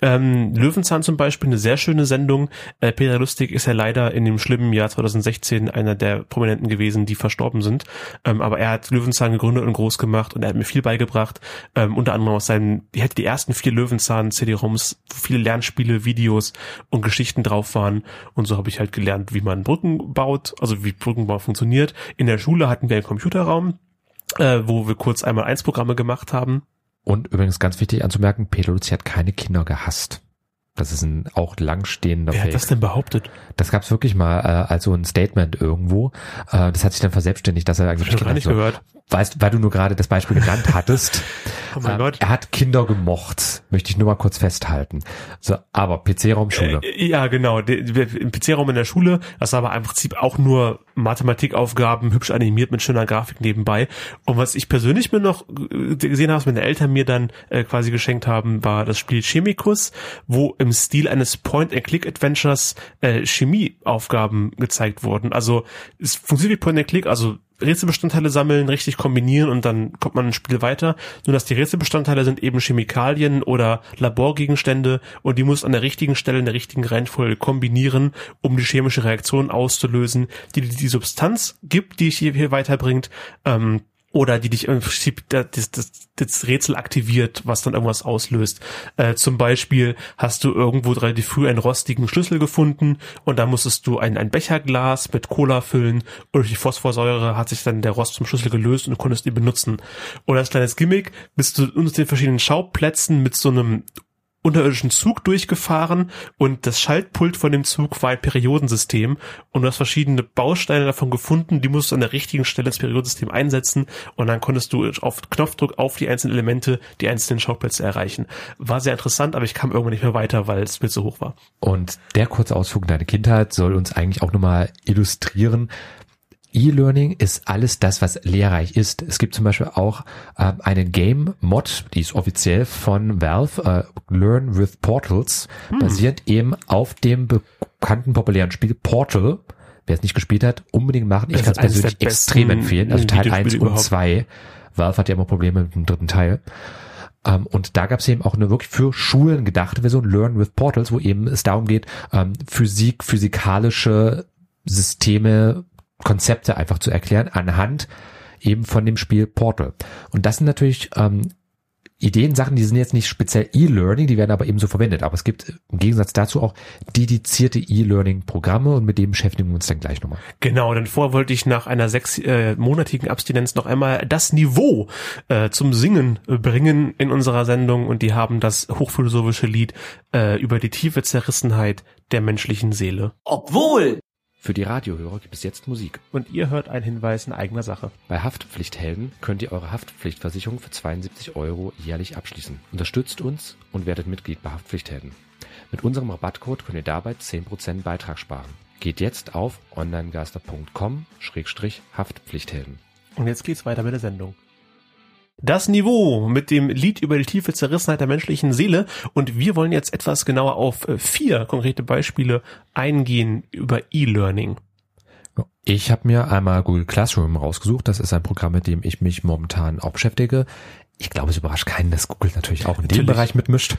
Ähm, Löwenzahn zum Beispiel, eine sehr schöne Sendung. Äh, Peter Lustig ist ja leider in dem schlimmen Jahr 2016 einer der Prominenten gewesen, die verstorben sind. Ähm, aber er hat Löwenzahn gegründet und groß gemacht und er hat mir viel beigebracht, ähm, unter anderem aus seinem ähm, die hatte die ersten vier Löwenzahn-CD-ROMs, wo viele Lernspiele, Videos und Geschichten drauf waren. Und so habe ich halt gelernt, wie man Brücken baut, also wie Brückenbau funktioniert. In der Schule hatten wir einen Computerraum, äh, wo wir kurz einmal eins Programme gemacht haben. Und übrigens ganz wichtig anzumerken, Peter Luzi hat keine Kinder gehasst. Das ist ein auch langstehender Wer Fake. hat das denn behauptet? Das gab's wirklich mal äh, als so ein Statement irgendwo. Äh, das hat sich dann verselbständigt, dass er eigentlich ich Kinder nicht gehört. Weißt, weil du nur gerade das Beispiel genannt hattest. oh mein äh, Gott. Er hat Kinder gemocht, möchte ich nur mal kurz festhalten. So, aber PC-Raum Schule. Äh, ja, genau. Im PC-Raum in der Schule, das war aber im Prinzip auch nur Mathematikaufgaben, hübsch animiert mit schöner Grafik nebenbei. Und was ich persönlich mir noch äh, gesehen habe, was meine Eltern mir dann äh, quasi geschenkt haben, war das Spiel Chemicus, wo im Stil eines Point-and-Click-Adventures äh, Chemieaufgaben gezeigt wurden. Also es funktioniert wie Point-and-Click, also Rätselbestandteile sammeln, richtig kombinieren und dann kommt man ein Spiel weiter. Nur dass die Rätselbestandteile sind eben Chemikalien oder Laborgegenstände und die muss an der richtigen Stelle in der richtigen Reihenfolge kombinieren, um die chemische Reaktion auszulösen, die die Substanz gibt, die hier, hier weiterbringt. Ähm, oder die dich im Prinzip das, das, das Rätsel aktiviert, was dann irgendwas auslöst. Äh, zum Beispiel hast du irgendwo relativ früh einen rostigen Schlüssel gefunden und da musstest du ein, ein Becherglas mit Cola füllen und durch die Phosphorsäure hat sich dann der Rost zum Schlüssel gelöst und du konntest ihn benutzen. Und als kleines Gimmick bist du unter den verschiedenen Schauplätzen mit so einem unterirdischen Zug durchgefahren und das Schaltpult von dem Zug war ein Periodensystem und du hast verschiedene Bausteine davon gefunden, die musst du an der richtigen Stelle ins Periodensystem einsetzen und dann konntest du auf Knopfdruck auf die einzelnen Elemente die einzelnen Schauplätze erreichen. War sehr interessant, aber ich kam irgendwann nicht mehr weiter, weil es mir zu hoch war. Und der kurze Ausflug in deine Kindheit soll uns eigentlich auch nochmal illustrieren, E-Learning ist alles das, was lehrreich ist. Es gibt zum Beispiel auch äh, einen Game-Mod, die ist offiziell von Valve, äh, Learn with Portals, hm. basiert eben auf dem bekannten populären Spiel Portal. Wer es nicht gespielt hat, unbedingt machen. Ich kann es persönlich extrem empfehlen. Also Teil 1 und 2. Valve hat ja immer Probleme mit dem dritten Teil. Um, ähm, und da gab es eben auch eine wirklich für Schulen gedachte Version, Learn with Portals, wo eben es darum geht, ähm, Physik, physikalische Systeme Konzepte einfach zu erklären anhand eben von dem Spiel Portal. Und das sind natürlich ähm, Ideen, Sachen, die sind jetzt nicht speziell E-Learning, die werden aber ebenso verwendet. Aber es gibt im Gegensatz dazu auch dedizierte E-Learning-Programme und mit dem beschäftigen wir uns dann gleich nochmal. Genau, denn vorher wollte ich nach einer sechsmonatigen äh, Abstinenz noch einmal das Niveau äh, zum Singen bringen in unserer Sendung und die haben das hochphilosophische Lied äh, über die tiefe Zerrissenheit der menschlichen Seele. Obwohl für die Radiohörer gibt es jetzt Musik. Und ihr hört einen Hinweis in eigener Sache. Bei Haftpflichthelden könnt ihr eure Haftpflichtversicherung für 72 Euro jährlich abschließen. Unterstützt uns und werdet Mitglied bei Haftpflichthelden. Mit unserem Rabattcode könnt ihr dabei 10% Beitrag sparen. Geht jetzt auf onlinegaster.com-haftpflichthelden. Und jetzt geht's weiter mit der Sendung das Niveau mit dem Lied über die tiefe Zerrissenheit der menschlichen Seele. Und wir wollen jetzt etwas genauer auf äh, vier konkrete Beispiele eingehen über E-Learning. Ich habe mir einmal Google Classroom rausgesucht. Das ist ein Programm, mit dem ich mich momentan auch beschäftige. Ich glaube, es überrascht keinen, dass Google natürlich auch in natürlich. dem Bereich mitmischt.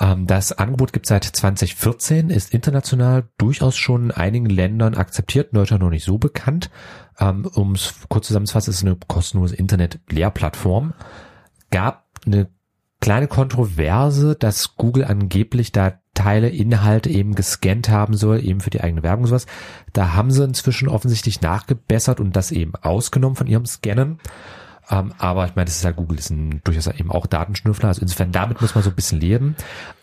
Ähm, das Angebot gibt seit 2014, ist international durchaus schon in einigen Ländern akzeptiert, in Deutschland noch nicht so bekannt. Ähm, um es kurz zusammenzufassen, ist es eine kostenlose Internet-Lehrplattform. gab eine kleine Kontroverse, dass Google angeblich da Teile, Inhalte eben gescannt haben soll, eben für die eigene Werbung und sowas. Da haben sie inzwischen offensichtlich nachgebessert und das eben ausgenommen von ihrem Scannen. Ähm, aber ich meine, das ist halt Google, ist ein, durchaus eben auch Datenschnüffler. Also insofern, damit muss man so ein bisschen leben.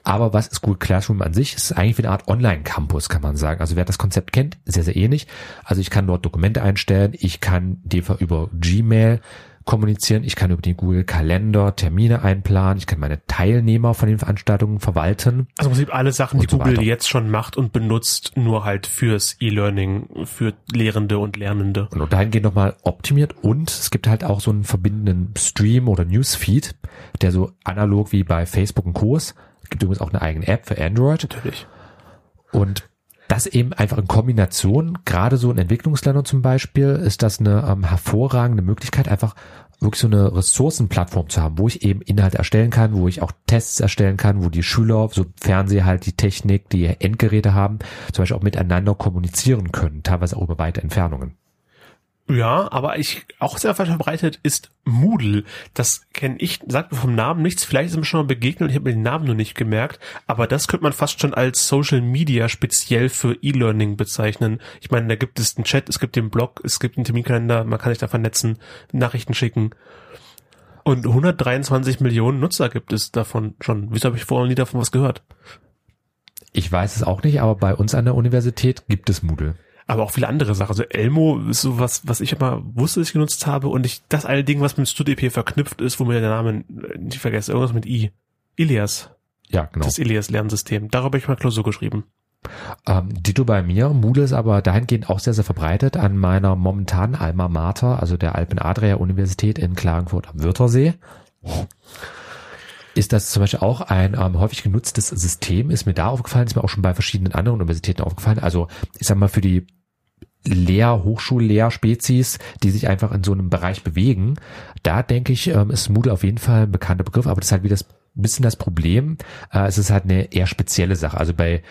Aber was ist Google Classroom an sich? Es ist eigentlich wie eine Art Online-Campus, kann man sagen. Also wer das Konzept kennt, sehr, sehr ähnlich. Also ich kann dort Dokumente einstellen. Ich kann die über Gmail kommunizieren, ich kann über den Google Kalender Termine einplanen, ich kann meine Teilnehmer von den Veranstaltungen verwalten. Also im Prinzip alle Sachen, die so Google weiter. jetzt schon macht und benutzt, nur halt fürs E-Learning, für Lehrende und Lernende. Und dahingehend nochmal optimiert und es gibt halt auch so einen verbindenden Stream oder Newsfeed, der so analog wie bei Facebook ein Kurs, es gibt übrigens auch eine eigene App für Android. Natürlich. Und das eben einfach in Kombination, gerade so in Entwicklungsländern zum Beispiel, ist das eine ähm, hervorragende Möglichkeit, einfach wirklich so eine Ressourcenplattform zu haben, wo ich eben Inhalte erstellen kann, wo ich auch Tests erstellen kann, wo die Schüler, sofern sie halt die Technik, die Endgeräte haben, zum Beispiel auch miteinander kommunizieren können, teilweise auch über weite Entfernungen. Ja, aber ich auch sehr weit verbreitet ist Moodle. Das kenne ich, sagt mir vom Namen nichts. Vielleicht ist mir schon mal begegnet und ich habe mir den Namen nur nicht gemerkt. Aber das könnte man fast schon als Social Media speziell für E-Learning bezeichnen. Ich meine, da gibt es einen Chat, es gibt den Blog, es gibt einen Terminkalender, man kann sich da vernetzen, Nachrichten schicken. Und 123 Millionen Nutzer gibt es davon schon. Wieso habe ich vorher nie davon was gehört? Ich weiß es auch nicht, aber bei uns an der Universität gibt es Moodle aber auch viele andere Sachen. Also Elmo ist so was, was ich immer wusste, dass ich genutzt habe und ich, das eine Ding, was mit StudEP verknüpft ist, wo mir der Name nicht vergesse, irgendwas mit I. Ilias. Ja, genau. Das Ilias-Lernsystem. Darüber habe ich mal Klausur geschrieben. Ähm, Dito bei mir. Moodle ist aber dahingehend auch sehr, sehr verbreitet an meiner momentanen Alma Mater, also der Alpen Adria Universität in Klagenfurt am Wörthersee. Ist das zum Beispiel auch ein ähm, häufig genutztes System, ist mir da aufgefallen, ist mir auch schon bei verschiedenen anderen Universitäten aufgefallen. Also ich sag mal für die Lehr-, Hochschullehr-Spezies, die sich einfach in so einem Bereich bewegen. Da denke ich, ähm, ist Moodle auf jeden Fall ein bekannter Begriff, aber das ist halt wieder das bisschen das Problem. Äh, es ist halt eine eher spezielle Sache. Also bei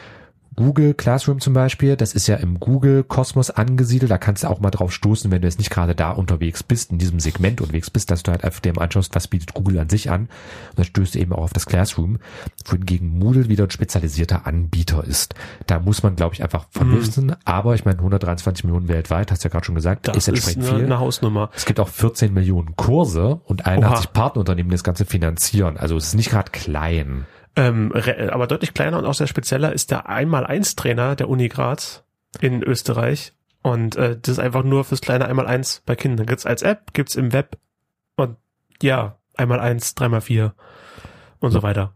Google Classroom zum Beispiel, das ist ja im Google-Kosmos angesiedelt, da kannst du auch mal drauf stoßen, wenn du jetzt nicht gerade da unterwegs bist, in diesem Segment unterwegs bist, dass du halt einfach dem anschaust, was bietet Google an sich an. Und dann stößt du eben auch auf das Classroom, wohingegen Moodle wieder ein spezialisierter Anbieter ist. Da muss man, glaube ich, einfach verlösen. Mhm. Aber ich meine, 123 Millionen weltweit, hast du ja gerade schon gesagt, das ist entsprechend ist eine, viel. Eine Hausnummer. Es gibt auch 14 Millionen Kurse und 81 Oha. Partnerunternehmen, die das Ganze finanzieren. Also es ist nicht gerade klein. Ähm, aber deutlich kleiner und auch sehr spezieller ist der Einmal-Eins-Trainer der Uni Graz in Österreich. Und äh, das ist einfach nur fürs kleine Einmal-Eins bei Kindern. Gibt's als App, gibt's im Web und ja, Einmal-Eins, dreimal vier und so weiter.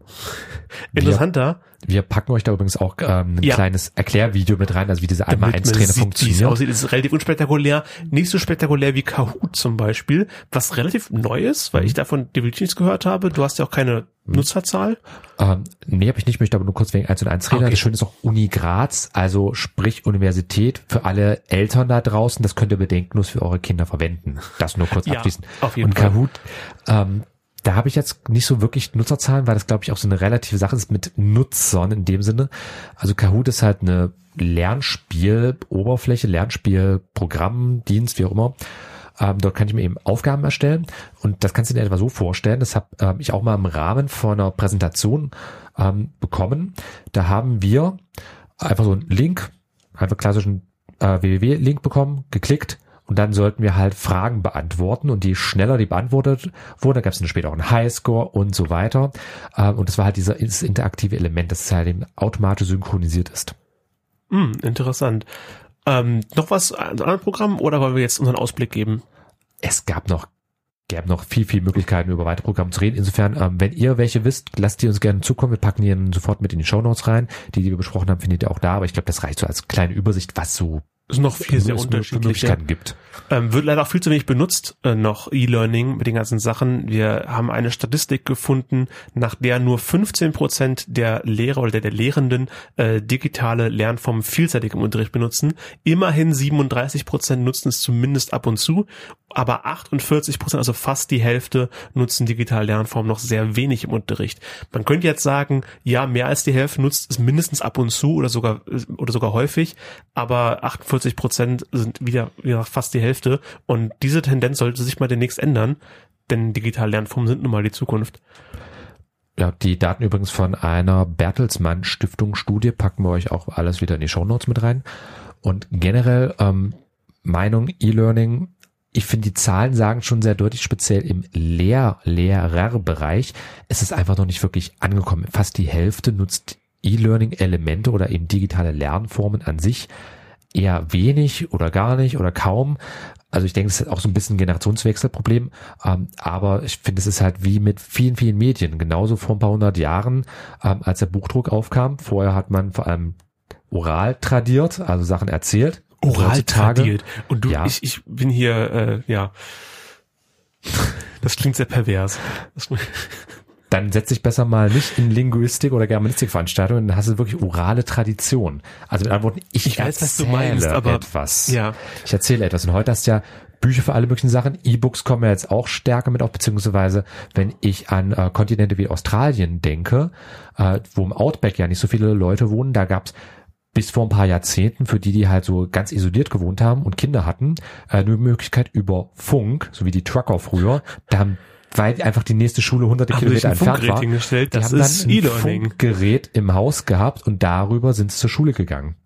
Interessanter. Wir, packen euch da übrigens auch ähm, ein ja. kleines Erklärvideo mit rein, also wie diese einmal eins Trainer funktioniert. Aussieht, ist relativ unspektakulär, nicht so spektakulär wie Kahoot zum Beispiel, was relativ neu ist, weil mhm. ich davon definitiv nichts gehört habe. Du hast ja auch keine mhm. Nutzerzahl. Ähm, nee, habe ich nicht, möchte aber nur kurz wegen 1 und 1 reden. Okay. Das Schöne ist auch Uni Graz, also sprich Universität für alle Eltern da draußen, das könnt ihr bedenkenlos für eure Kinder verwenden. Das nur kurz ja, abschließend. Auf jeden und Kahoot, ähm, da habe ich jetzt nicht so wirklich Nutzerzahlen, weil das glaube ich auch so eine relative Sache ist mit Nutzern in dem Sinne. Also Kahoot ist halt eine Lernspiel-Oberfläche, Lernspiel-Programm, Dienst, wie auch immer. Ähm, dort kann ich mir eben Aufgaben erstellen und das kannst du dir etwa so vorstellen. Das habe ähm, ich auch mal im Rahmen von einer Präsentation ähm, bekommen. Da haben wir einfach so einen Link, einfach klassischen äh, www-Link bekommen, geklickt und dann sollten wir halt Fragen beantworten und die schneller die beantwortet wurden, da gab es dann später auch einen Highscore und so weiter. Ähm, und das war halt dieses interaktive Element, das halt eben automatisch synchronisiert ist. Hm, interessant. Ähm, noch was an anderen Programmen oder wollen wir jetzt unseren Ausblick geben? Es gab noch gäbe noch viel, viel Möglichkeiten, über weitere Programme zu reden. Insofern, ähm, wenn ihr welche wisst, lasst die uns gerne zukommen. Wir packen die sofort mit in die Show Notes rein. Die, die wir besprochen haben, findet ihr auch da. Aber ich glaube, das reicht so als kleine Übersicht, was so es noch viel sehr unterschiedliche gibt. Ähm, wird leider auch viel zu wenig benutzt, äh, noch E-Learning mit den ganzen Sachen. Wir haben eine Statistik gefunden, nach der nur 15 Prozent der Lehrer oder der, der Lehrenden äh, digitale Lernformen vielseitig im Unterricht benutzen. Immerhin 37 Prozent nutzen es zumindest ab und zu, aber 48 Prozent, also fast die Hälfte, nutzen digitale Lernformen noch sehr wenig im Unterricht. Man könnte jetzt sagen, ja, mehr als die Hälfte nutzt es mindestens ab und zu oder sogar oder sogar häufig, aber 48 Prozent sind wieder, wieder fast die Hälfte. Und diese Tendenz sollte sich mal demnächst ändern. denn digitale Lernformen sind nun mal die Zukunft. Ja, die Daten übrigens von einer Bertelsmann Stiftung Studie packen wir euch auch alles wieder in die Show Notes mit rein. Und generell ähm, Meinung E-Learning, ich finde die Zahlen sagen schon sehr deutlich, speziell im Lehr Lehrerbereich, es ist einfach noch nicht wirklich angekommen. Fast die Hälfte nutzt E-Learning-Elemente oder eben digitale Lernformen an sich eher wenig oder gar nicht oder kaum. Also ich denke, es ist auch so ein bisschen ein Generationswechselproblem, ähm, aber ich finde, es ist halt wie mit vielen, vielen Medien. Genauso vor ein paar hundert Jahren, ähm, als der Buchdruck aufkam. Vorher hat man vor allem oral tradiert, also Sachen erzählt. Oral tradiert. Und du, Ja. ich, ich bin hier, äh, ja. Das klingt sehr pervers. Dann setz dich besser mal nicht in Linguistik oder Germanistikveranstaltungen, dann hast du wirklich orale Tradition. Also mit anderen Worten, ich, Ich weiß, was du erzähle meinst, aber- etwas. ja. Ich erzähle etwas. Und heute hast du ja Bücher für alle möglichen Sachen. E-Books kommen ja jetzt auch stärker mit auf, beziehungsweise wenn ich an äh, Kontinente wie Australien denke, äh, wo im Outback ja nicht so viele Leute wohnen, da gab's bis vor ein paar Jahrzehnten, für die, die halt so ganz isoliert gewohnt haben und Kinder hatten, äh, nur die Möglichkeit über Funk, so wie die Trucker früher, da haben weil einfach die nächste Schule hunderte Haben Kilometer entfernt war. Hingestellt, die das haben ist dann ein. Funkgerät im Haus gehabt und darüber sind sie zur Schule gegangen.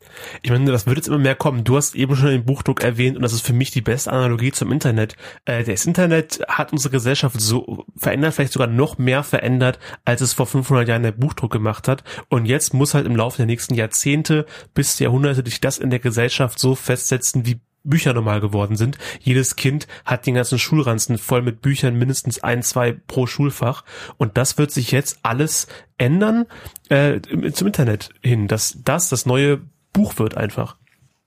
Ich meine, das wird jetzt immer mehr kommen. Du hast eben schon den Buchdruck erwähnt und das ist für mich die beste Analogie zum Internet. Äh, das Internet hat unsere Gesellschaft so verändert, vielleicht sogar noch mehr verändert, als es vor 500 Jahren der Buchdruck gemacht hat. Und jetzt muss halt im Laufe der nächsten Jahrzehnte bis Jahrhunderte sich das in der Gesellschaft so festsetzen, wie Bücher normal geworden sind. Jedes Kind hat den ganzen Schulranzen voll mit Büchern, mindestens ein, zwei pro Schulfach. Und das wird sich jetzt alles ändern äh, zum Internet hin, dass das das neue Buch wird einfach.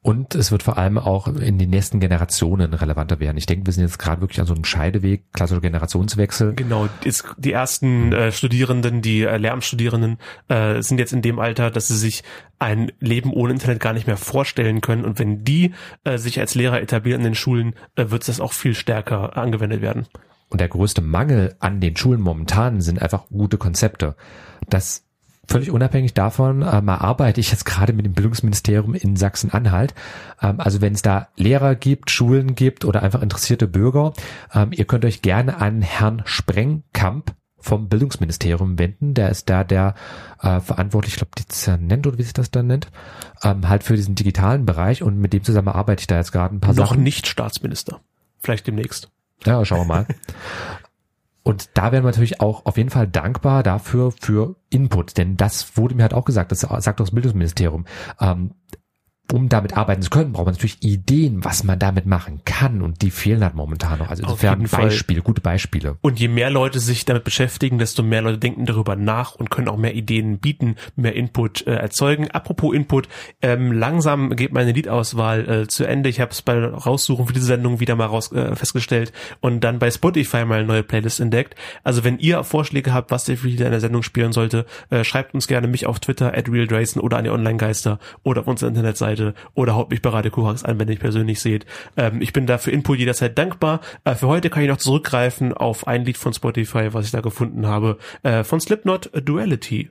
Und es wird vor allem auch in den nächsten Generationen relevanter werden. Ich denke, wir sind jetzt gerade wirklich an so einem Scheideweg, klassischer Generationswechsel. Genau, jetzt die ersten äh, Studierenden, die äh, Lehramtsstudierenden äh, sind jetzt in dem Alter, dass sie sich ein Leben ohne Internet gar nicht mehr vorstellen können. Und wenn die äh, sich als Lehrer etablieren in den Schulen, äh, wird das auch viel stärker angewendet werden. Und der größte Mangel an den Schulen momentan sind einfach gute Konzepte. Das völlig unabhängig davon ähm, arbeite ich jetzt gerade mit dem Bildungsministerium in Sachsen-Anhalt. Ähm, also wenn es da Lehrer gibt, Schulen gibt oder einfach interessierte Bürger, ähm, ihr könnt euch gerne an Herrn Sprengkamp vom Bildungsministerium wenden. Der ist da der äh, verantwortlich, ich glaube, Dezernent oder wie sich das dann nennt, ähm, halt für diesen digitalen Bereich und mit dem zusammen arbeite ich da jetzt gerade ein paar Noch Sachen. nicht Staatsminister. Vielleicht demnächst. Ja, schauen wir mal. Und da wären wir natürlich auch auf jeden Fall dankbar dafür für Input, denn das wurde mir halt auch gesagt, das sagt auch das Bildungsministerium. Ähm, um damit arbeiten zu können, braucht man natürlich Ideen, was man damit machen kann und die fehlen halt momentan noch. Also insofern. Beispiele, gute Beispiele. Und je mehr Leute sich damit beschäftigen, desto mehr Leute denken darüber nach und können auch mehr Ideen bieten, mehr Input äh, erzeugen. Apropos Input, ähm, langsam geht meine Liedauswahl äh, zu Ende. Ich habe es bei Raussuchen für diese Sendung wieder mal raus äh, festgestellt und dann bei Spotify mal eine neue Playlist entdeckt. Also wenn ihr Vorschläge habt, was ihr für in der Sendung spielen sollte, äh, schreibt uns gerne mich auf Twitter at RealDrayson oder an die Online-Geister oder auf unserer Internetseite oder haut mich bei Radio Korax an, wenn ihr persönlich seht. Ähm, ich bin da für Input jederzeit dankbar. Äh, für heute kann ich noch zurückgreifen auf ein Lied von Spotify, was ich da gefunden habe, äh, von Slipknot, Duality.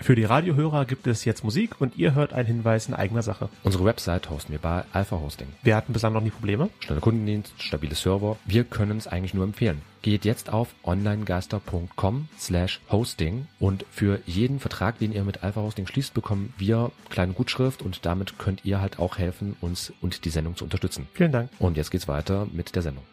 Für die Radiohörer gibt es jetzt Musik und ihr hört einen Hinweis in eigener Sache. Unsere Website hosten wir bei Alpha Hosting. Wir hatten bislang noch nie Probleme. Schneller Kundendienst, stabile Server. Wir können es eigentlich nur empfehlen. Geht jetzt auf onlinegeister.com slash hosting und für jeden Vertrag, den ihr mit Alpha Hosting schließt, bekommen wir kleine Gutschrift und damit könnt ihr halt auch helfen, uns und die Sendung zu unterstützen. Vielen Dank. Und jetzt geht's weiter mit der Sendung.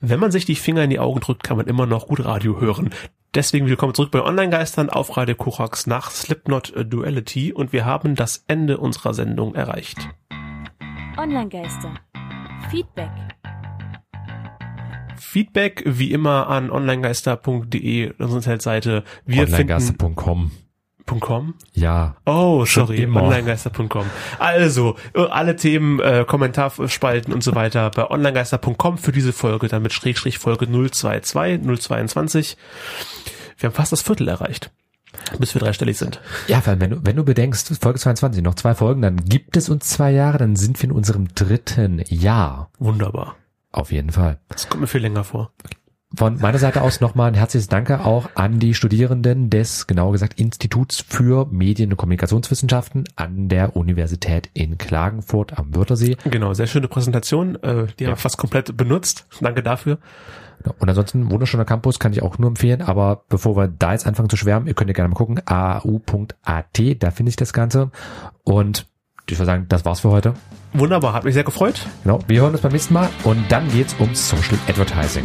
Wenn man sich die Finger in die Augen drückt, kann man immer noch gut Radio hören. Deswegen willkommen zurück bei Online-Geistern auf Radio Korax nach Slipknot äh, Duality und wir haben das Ende unserer Sendung erreicht. Online-Geister. Feedback. Feedback wie immer an onlinegeister.de, unsere Internetseite. Wir finden Onlinegeister.com. .com? Ja. Oh, sorry, onlinegeister.com. Also, äh, alle Themen, äh, Kommentarspalten und so weiter bei onlinegeister.com für diese Folge, dann mit Schrägstrich Folge 022, 022. Wir haben fast das Viertel erreicht, bis wir dreistellig sind. Ja, allem, wenn du, wenn du bedenkst, Folge 22, noch zwei Folgen, dann gibt es uns zwei Jahre, dann sind wir in unserem dritten Jahr. Wunderbar. Auf jeden Fall. Das kommt mir viel länger vor. Von meiner Seite aus nochmal ein herzliches Danke auch an die Studierenden des, genauer gesagt, Instituts für Medien- und Kommunikationswissenschaften an der Universität in Klagenfurt am Wörthersee. Genau, sehr schöne Präsentation, äh, die haben wir fast komplett benutzt. Danke dafür. Und ansonsten wunderschöner Campus, kann ich auch nur empfehlen. Aber bevor wir da jetzt anfangen zu schwärmen, ihr könnt ja gerne mal gucken, au.at, da finde ich das Ganze. Und ich würde sagen, das war's für heute. Wunderbar, hat mich sehr gefreut. Genau, wir hören uns beim nächsten Mal und dann geht's um Social Advertising.